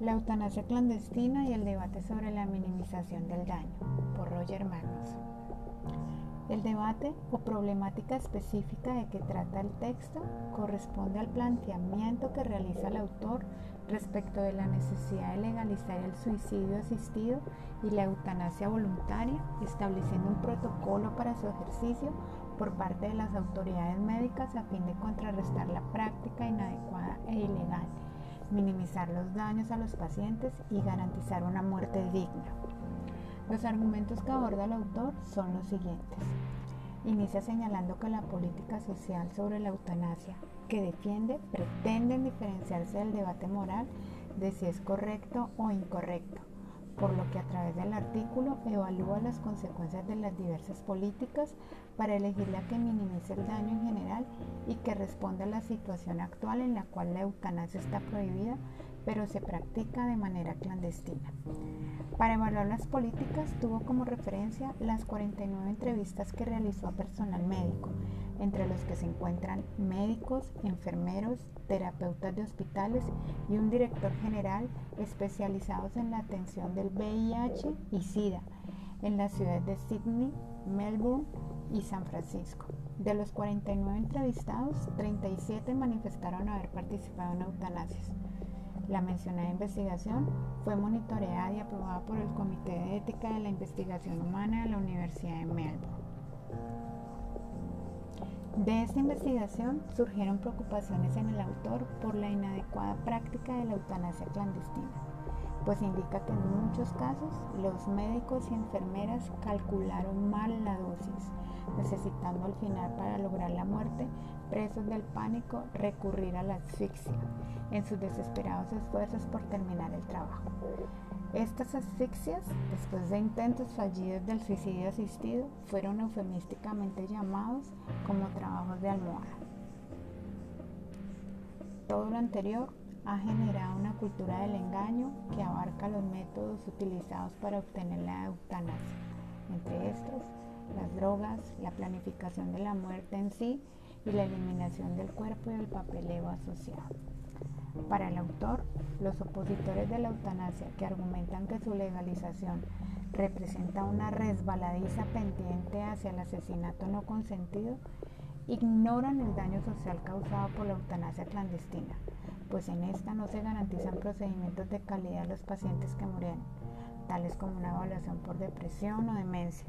La eutanasia clandestina y el debate sobre la minimización del daño, por Roger Magnus. El debate o problemática específica de que trata el texto corresponde al planteamiento que realiza el autor respecto de la necesidad de legalizar el suicidio asistido y la eutanasia voluntaria, estableciendo un protocolo para su ejercicio por parte de las autoridades médicas a fin de contrarrestar la práctica inadecuada e ilegal minimizar los daños a los pacientes y garantizar una muerte digna. Los argumentos que aborda el autor son los siguientes. Inicia señalando que la política social sobre la eutanasia que defiende pretende diferenciarse del debate moral de si es correcto o incorrecto, por lo que a través del artículo evalúa las consecuencias de las diversas políticas para elegir la que minimice el daño en general y que responda a la situación actual en la cual la eutanasia está prohibida, pero se practica de manera clandestina. Para evaluar las políticas tuvo como referencia las 49 entrevistas que realizó a personal médico, entre los que se encuentran médicos, enfermeros, terapeutas de hospitales y un director general especializados en la atención del VIH y SIDA en las ciudades de Sydney, Melbourne y San Francisco. De los 49 entrevistados, 37 manifestaron haber participado en eutanasias. La mencionada investigación fue monitoreada y aprobada por el Comité de Ética de la Investigación Humana de la Universidad de Melbourne. De esta investigación surgieron preocupaciones en el autor por la inadecuada práctica de la eutanasia clandestina, pues indica que en muchos casos los médicos y enfermeras calcularon mal la dosis, necesitando al final para lograr la muerte, presos del pánico, recurrir a la asfixia en sus desesperados esfuerzos por terminar el trabajo. Estas asfixias, después de intentos fallidos del suicidio asistido, fueron eufemísticamente llamados como trabajos de almohada. Todo lo anterior ha generado una cultura del engaño que abarca los métodos utilizados para obtener la eutanasia, entre estos las drogas, la planificación de la muerte en sí y la eliminación del cuerpo y el papeleo asociado. Para el autor, los opositores de la eutanasia que argumentan que su legalización representa una resbaladiza pendiente hacia el asesinato no consentido, ignoran el daño social causado por la eutanasia clandestina, pues en esta no se garantizan procedimientos de calidad a los pacientes que mueren, tales como una evaluación por depresión o demencia,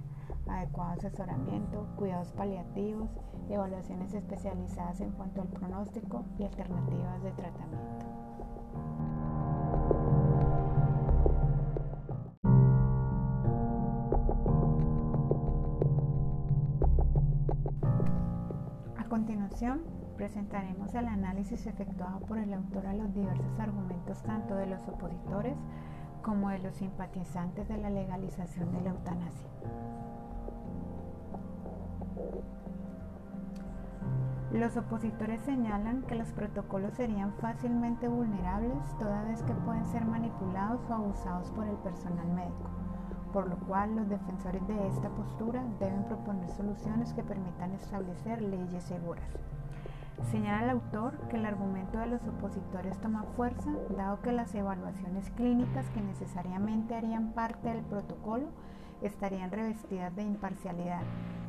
adecuado asesoramiento, cuidados paliativos, evaluaciones especializadas en cuanto al pronóstico y alternativas de tratamiento. A continuación, presentaremos el análisis efectuado por el autor a los diversos argumentos tanto de los opositores como de los simpatizantes de la legalización de la eutanasia. Los opositores señalan que los protocolos serían fácilmente vulnerables toda vez que pueden ser manipulados o abusados por el personal médico, por lo cual los defensores de esta postura deben proponer soluciones que permitan establecer leyes seguras. Señala el autor que el argumento de los opositores toma fuerza dado que las evaluaciones clínicas que necesariamente harían parte del protocolo estarían revestidas de imparcialidad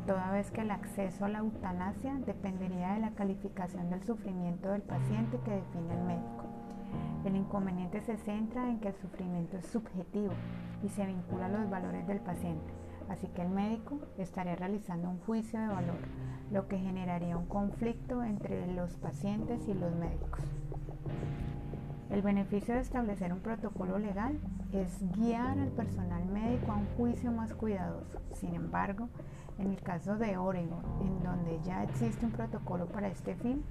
toda vez que el acceso a la eutanasia dependería de la calificación del sufrimiento del paciente que define el médico. El inconveniente se centra en que el sufrimiento es subjetivo y se vincula a los valores del paciente, así que el médico estaría realizando un juicio de valor, lo que generaría un conflicto entre los pacientes y los médicos. El beneficio de establecer un protocolo legal es guiar al personal médico a un juicio más cuidadoso. Sin embargo, en el caso de Oregon, en donde ya existe un protocolo para este fin,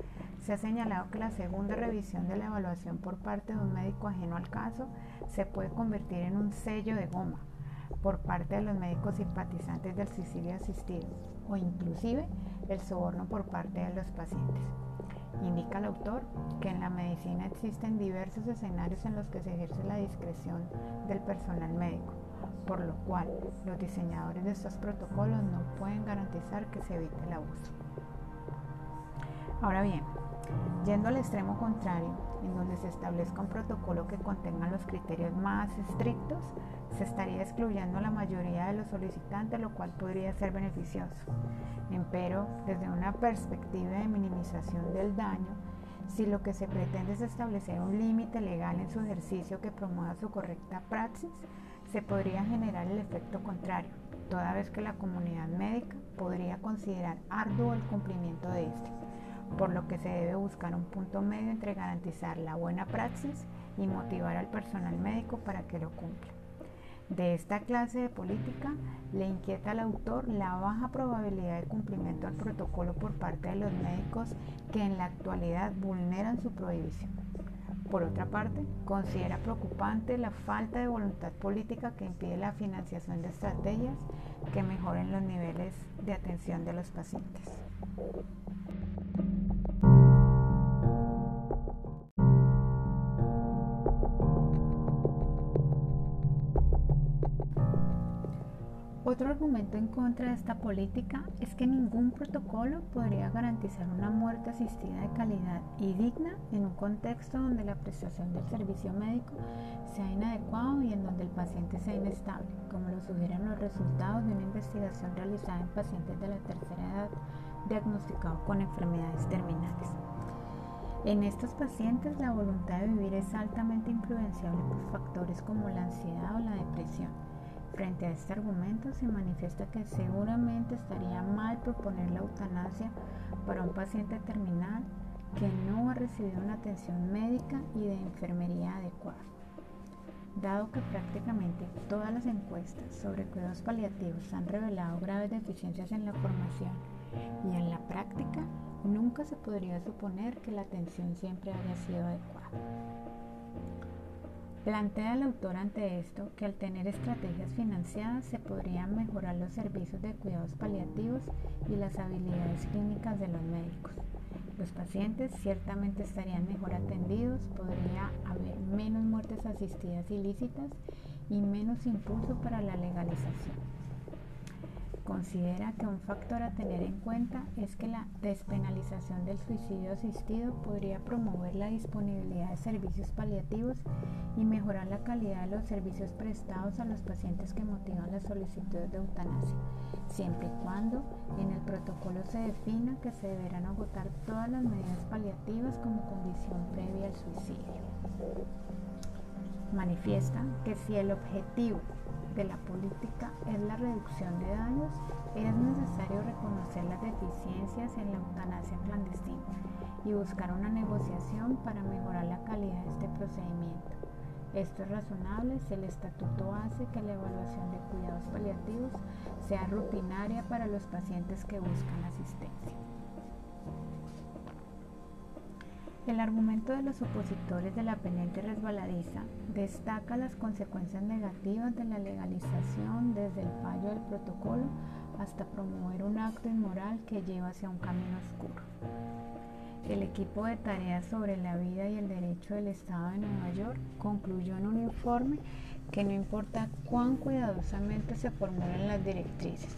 se ha señalado que la segunda revisión de la evaluación por parte de un médico ajeno al caso se puede convertir en un sello de goma por parte de los médicos simpatizantes del suicidio asistido o inclusive el soborno por parte de los pacientes. Indica el autor que en la medicina existen diversos escenarios en los que se ejerce la discreción del personal médico por lo cual los diseñadores de estos protocolos no pueden garantizar que se evite el abuso. Ahora bien, yendo al extremo contrario, en donde se establezca un protocolo que contenga los criterios más estrictos, se estaría excluyendo a la mayoría de los solicitantes, lo cual podría ser beneficioso. Empero, desde una perspectiva de minimización del daño, si lo que se pretende es establecer un límite legal en su ejercicio que promueva su correcta praxis, se podría generar el efecto contrario, toda vez que la comunidad médica podría considerar arduo el cumplimiento de este, por lo que se debe buscar un punto medio entre garantizar la buena praxis y motivar al personal médico para que lo cumpla. De esta clase de política le inquieta al autor la baja probabilidad de cumplimiento al protocolo por parte de los médicos que en la actualidad vulneran su prohibición. Por otra parte, considera preocupante la falta de voluntad política que impide la financiación de estrategias que mejoren los niveles de atención de los pacientes. Otro argumento en contra de esta política es que ningún protocolo podría garantizar una muerte asistida de calidad y digna en un contexto donde la prestación del servicio médico sea inadecuado y en donde el paciente sea inestable, como lo sugieren los resultados de una investigación realizada en pacientes de la tercera edad diagnosticados con enfermedades terminales. En estos pacientes la voluntad de vivir es altamente influenciable por factores como la ansiedad o la depresión Frente a este argumento se manifiesta que seguramente estaría mal proponer la eutanasia para un paciente terminal que no ha recibido una atención médica y de enfermería adecuada. Dado que prácticamente todas las encuestas sobre cuidados paliativos han revelado graves deficiencias en la formación y en la práctica, nunca se podría suponer que la atención siempre haya sido adecuada. Plantea el autor ante esto que al tener estrategias financiadas se podrían mejorar los servicios de cuidados paliativos y las habilidades clínicas de los médicos. Los pacientes ciertamente estarían mejor atendidos, podría haber menos muertes asistidas ilícitas y menos impulso para la legalización considera que un factor a tener en cuenta es que la despenalización del suicidio asistido podría promover la disponibilidad de servicios paliativos y mejorar la calidad de los servicios prestados a los pacientes que motivan las solicitudes de eutanasia, siempre y cuando en el protocolo se defina que se deberán agotar todas las medidas paliativas como condición previa al suicidio. Manifiesta que si el objetivo de la política es la reducción de daños, es necesario reconocer las deficiencias en la eutanasia clandestina y buscar una negociación para mejorar la calidad de este procedimiento. Esto es razonable si el estatuto hace que la evaluación de cuidados paliativos sea rutinaria para los pacientes que buscan asistencia. El argumento de los opositores de la pendiente resbaladiza destaca las consecuencias negativas de la legalización desde el fallo del protocolo hasta promover un acto inmoral que lleva hacia un camino oscuro. El equipo de tareas sobre la vida y el derecho del Estado de Nueva York concluyó en un informe que no importa cuán cuidadosamente se formulen las directrices,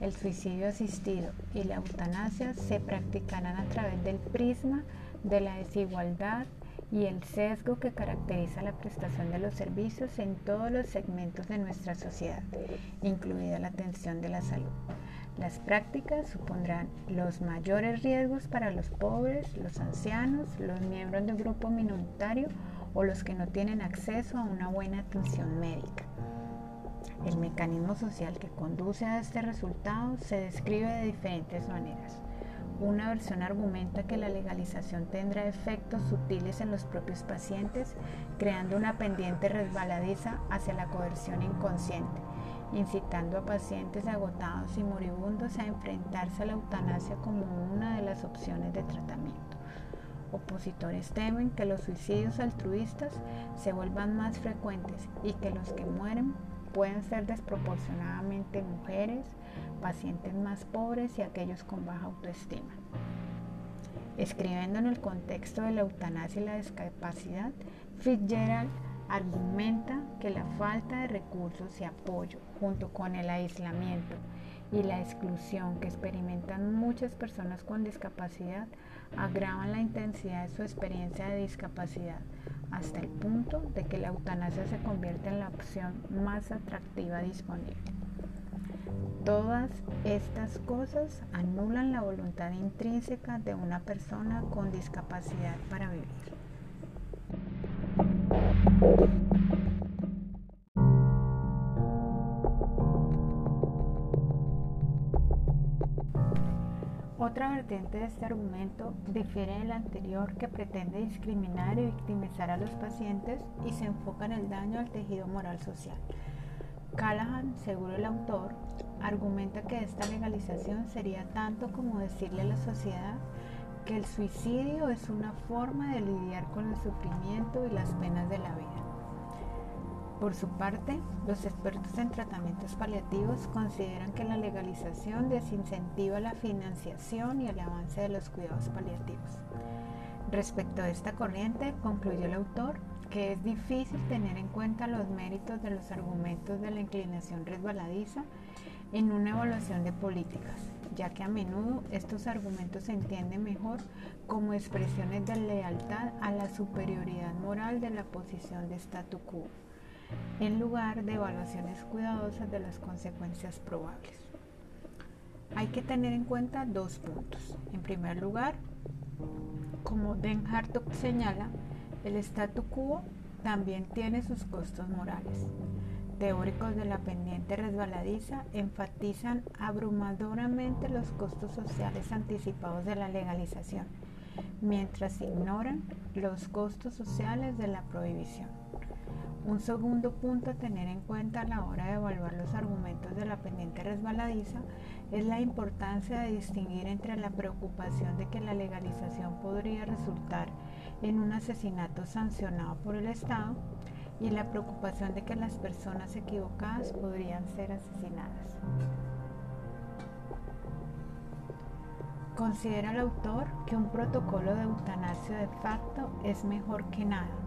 el suicidio asistido y la eutanasia se practicarán a través del prisma de la desigualdad y el sesgo que caracteriza la prestación de los servicios en todos los segmentos de nuestra sociedad, incluida la atención de la salud. Las prácticas supondrán los mayores riesgos para los pobres, los ancianos, los miembros de un grupo minoritario o los que no tienen acceso a una buena atención médica. El mecanismo social que conduce a este resultado se describe de diferentes maneras. Una versión argumenta que la legalización tendrá efectos sutiles en los propios pacientes, creando una pendiente resbaladiza hacia la coerción inconsciente, incitando a pacientes agotados y moribundos a enfrentarse a la eutanasia como una de las opciones de tratamiento. Opositores temen que los suicidios altruistas se vuelvan más frecuentes y que los que mueren pueden ser desproporcionadamente mujeres, pacientes más pobres y aquellos con baja autoestima. Escribiendo en el contexto de la eutanasia y la discapacidad, Fitzgerald argumenta que la falta de recursos y apoyo, junto con el aislamiento y la exclusión que experimentan muchas personas con discapacidad agravan la intensidad de su experiencia de discapacidad hasta el punto de que la eutanasia se convierte en la opción más atractiva disponible. Todas estas cosas anulan la voluntad intrínseca de una persona con discapacidad para vivir. Otra vertiente de este argumento difiere del anterior que pretende discriminar y victimizar a los pacientes y se enfoca en el daño al tejido moral social. Callahan, según el autor, argumenta que esta legalización sería tanto como decirle a la sociedad que el suicidio es una forma de lidiar con el sufrimiento y las penas de la vida. Por su parte, los expertos en tratamientos paliativos consideran que la legalización desincentiva la financiación y el avance de los cuidados paliativos. Respecto a esta corriente, concluyó el autor que es difícil tener en cuenta los méritos de los argumentos de la inclinación resbaladiza en una evaluación de políticas, ya que a menudo estos argumentos se entienden mejor como expresiones de lealtad a la superioridad moral de la posición de statu quo, en lugar de evaluaciones cuidadosas de las consecuencias probables. Hay que tener en cuenta dos puntos. En primer lugar, como Den Hartog señala, el statu quo también tiene sus costos morales teóricos de la pendiente resbaladiza enfatizan abrumadoramente los costos sociales anticipados de la legalización, mientras ignoran los costos sociales de la prohibición. Un segundo punto a tener en cuenta a la hora de evaluar los argumentos de la pendiente resbaladiza es la importancia de distinguir entre la preocupación de que la legalización podría resultar en un asesinato sancionado por el Estado y la preocupación de que las personas equivocadas podrían ser asesinadas. Considera el autor que un protocolo de eutanasia de facto es mejor que nada.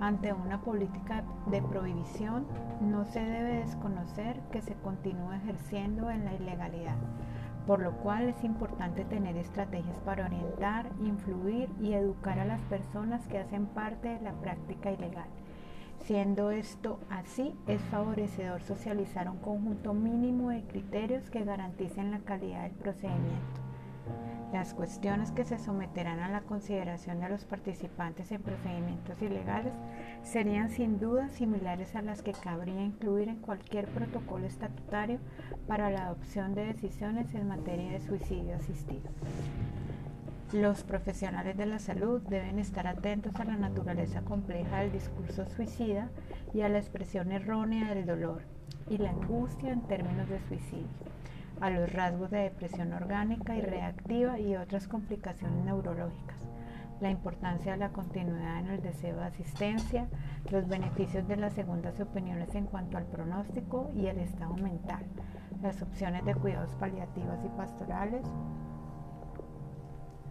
Ante una política de prohibición no se debe desconocer que se continúa ejerciendo en la ilegalidad, por lo cual es importante tener estrategias para orientar, influir y educar a las personas que hacen parte de la práctica ilegal Siendo esto así, es favorecedor socializar un conjunto mínimo de criterios que garanticen la calidad del procedimiento. Las cuestiones que se someterán a la consideración de los participantes en procedimientos ilegales serían sin duda similares a las que cabría incluir en cualquier protocolo estatutario para la adopción de decisiones en materia de suicidio asistido. Los profesionales de la salud deben estar atentos a la naturaleza compleja del discurso suicida y a la expresión errónea del dolor y la angustia en términos de suicidio, a los rasgos de depresión orgánica y reactiva y otras complicaciones neurológicas, la importancia de la continuidad en el deseo de asistencia, los beneficios de las segundas opiniones en cuanto al pronóstico y el estado mental, las opciones de cuidados paliativos y pastorales,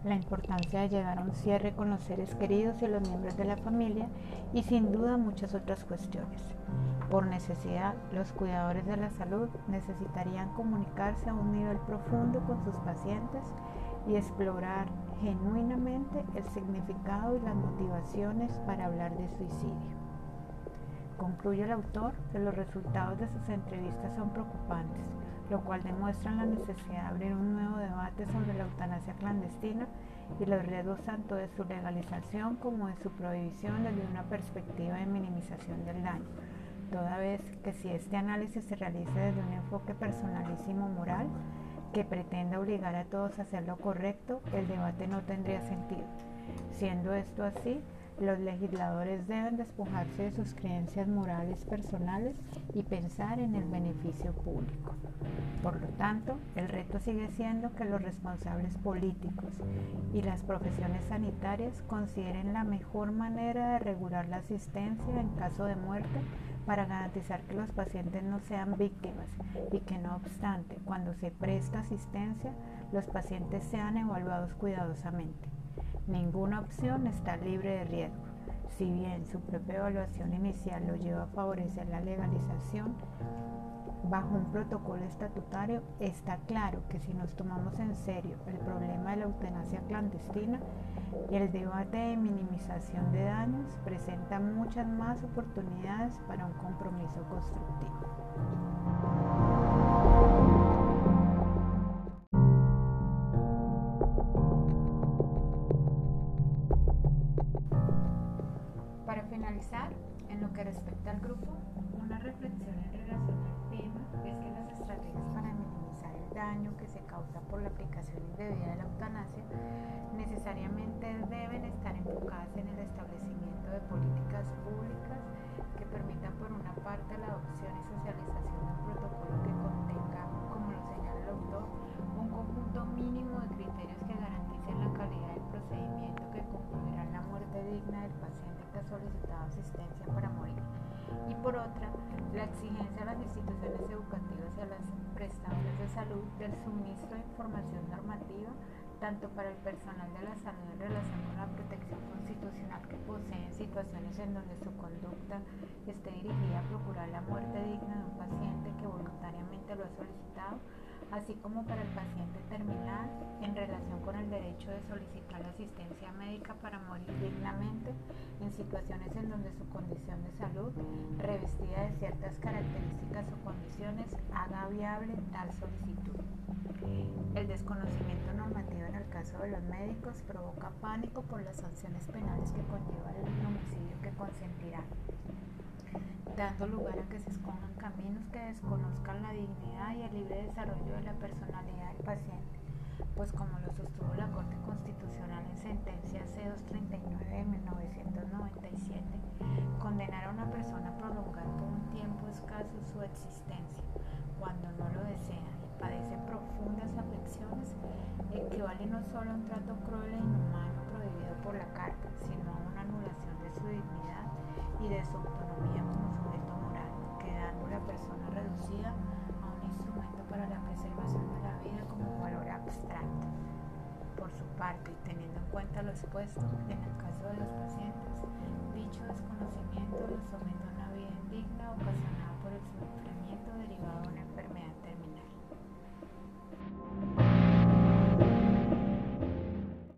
la importancia de llegar a un cierre con los seres queridos y los miembros de la familia y sin duda muchas otras cuestiones. Por necesidad, los cuidadores de la salud necesitarían comunicarse a un nivel profundo con sus pacientes y explorar genuinamente el significado y las motivaciones para hablar de suicidio. Concluye el autor que los resultados de sus entrevistas son preocupantes lo cual demuestra la necesidad de abrir un nuevo debate sobre la eutanasia clandestina y los riesgos tanto de su legalización como de su prohibición desde una perspectiva de minimización del daño, toda vez que si este análisis se realiza desde un enfoque personalísimo moral que pretenda obligar a todos a hacer lo correcto, el debate no tendría sentido. Siendo esto así, los legisladores deben despojarse de sus creencias morales personales y pensar en el beneficio público. Por lo tanto, el reto sigue siendo que los responsables políticos y las profesiones sanitarias consideren la mejor manera de regular la asistencia en caso de muerte para garantizar que los pacientes no sean víctimas y que no obstante, cuando se presta asistencia, los pacientes sean evaluados cuidadosamente. Ninguna opción está libre de riesgo. Si bien su propia evaluación inicial lo lleva a favorecer la legalización, bajo un protocolo estatutario, está claro que si nos tomamos en serio el problema de la eutanasia clandestina, el debate de minimización de daños presenta muchas más oportunidades para un compromiso constructivo. Para finalizar, en lo que respecta al grupo, una reflexión en relación al tema es que las estrategias para minimizar el daño que se causa por la aplicación indebida de la eutanasia necesariamente deben estar enfocadas en el establecimiento de políticas públicas que permitan por una parte la adopción y socialización de un protocolo que contenga, como lo señala el autor, un conjunto mínimo de criterios que garanticen la calidad del procedimiento concluirá la muerte digna del paciente que ha solicitado asistencia para morir. Y por otra, la exigencia a las instituciones educativas y a las prestadores de salud del suministro de información normativa tanto para el personal de la salud en relación con la protección constitucional que poseen situaciones en donde su conducta esté dirigida a procurar la muerte digna de un paciente que voluntariamente lo ha solicitado, así como para el paciente terminal en relación con el derecho de solicitar asistencia médica para morir dignamente en situaciones en donde su condición de salud, revestida de ciertas características o condiciones, haga viable tal solicitud. El desconocimiento normativo en el caso de los médicos provoca pánico por las sanciones penales que conlleva el homicidio que consentirá, dando lugar a que se escojan caminos que desconozcan la dignidad y el libre desarrollo de la personalidad del paciente, pues como lo sostuvo la Corte Constitucional en sentencia C239 de 1997, condenar a una persona a prolongar por un tiempo escaso su existencia cuando no lo desea padece profundas aflicciones, equivale no solo a un trato cruel e inhumano prohibido por la Carta, sino a una anulación de su dignidad y de su autonomía como sujeto moral, quedando la persona reducida a un instrumento para la preservación de la vida como valor abstracto. Por su parte, teniendo en cuenta lo expuesto, en el caso de los pacientes, dicho desconocimiento los somete a una vida indigna ocasionada por el sufrimiento derivado de una